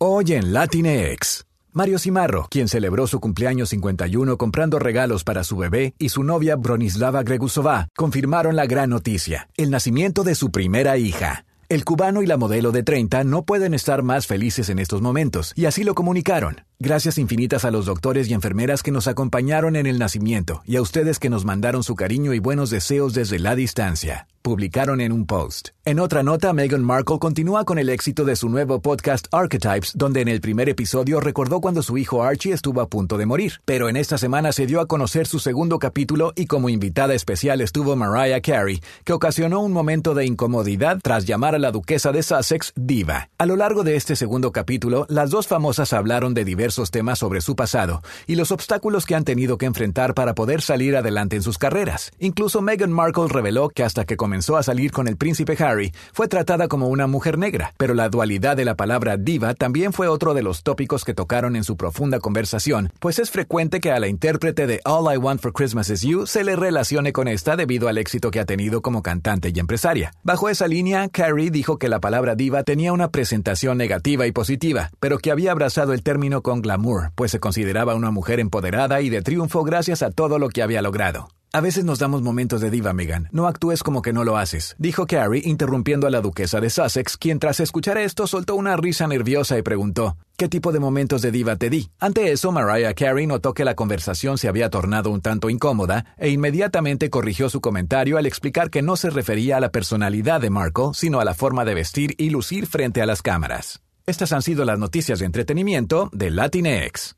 Hoy en Latinex. Mario Cimarro, quien celebró su cumpleaños 51 comprando regalos para su bebé, y su novia Bronislava Gregusova confirmaron la gran noticia, el nacimiento de su primera hija. El cubano y la modelo de 30 no pueden estar más felices en estos momentos, y así lo comunicaron. Gracias infinitas a los doctores y enfermeras que nos acompañaron en el nacimiento y a ustedes que nos mandaron su cariño y buenos deseos desde la distancia. Publicaron en un post. En otra nota, Meghan Markle continúa con el éxito de su nuevo podcast Archetypes, donde en el primer episodio recordó cuando su hijo Archie estuvo a punto de morir. Pero en esta semana se dio a conocer su segundo capítulo y como invitada especial estuvo Mariah Carey, que ocasionó un momento de incomodidad tras llamar a la duquesa de Sussex diva. A lo largo de este segundo capítulo, las dos famosas hablaron de diversos temas sobre su pasado y los obstáculos que han tenido que enfrentar para poder salir adelante en sus carreras. Incluso Meghan Markle reveló que hasta que comenzó a salir con el príncipe Harry, fue tratada como una mujer negra, pero la dualidad de la palabra diva también fue otro de los tópicos que tocaron en su profunda conversación, pues es frecuente que a la intérprete de All I Want for Christmas Is You se le relacione con esta debido al éxito que ha tenido como cantante y empresaria. Bajo esa línea, Carrie dijo que la palabra diva tenía una presentación negativa y positiva, pero que había abrazado el término con glamour, pues se consideraba una mujer empoderada y de triunfo gracias a todo lo que había logrado. A veces nos damos momentos de diva, Megan. No actúes como que no lo haces, dijo Carrie, interrumpiendo a la duquesa de Sussex, quien tras escuchar esto soltó una risa nerviosa y preguntó, ¿qué tipo de momentos de diva te di? Ante eso, Mariah Carey notó que la conversación se había tornado un tanto incómoda e inmediatamente corrigió su comentario al explicar que no se refería a la personalidad de Markle, sino a la forma de vestir y lucir frente a las cámaras. Estas han sido las noticias de entretenimiento de Latinx.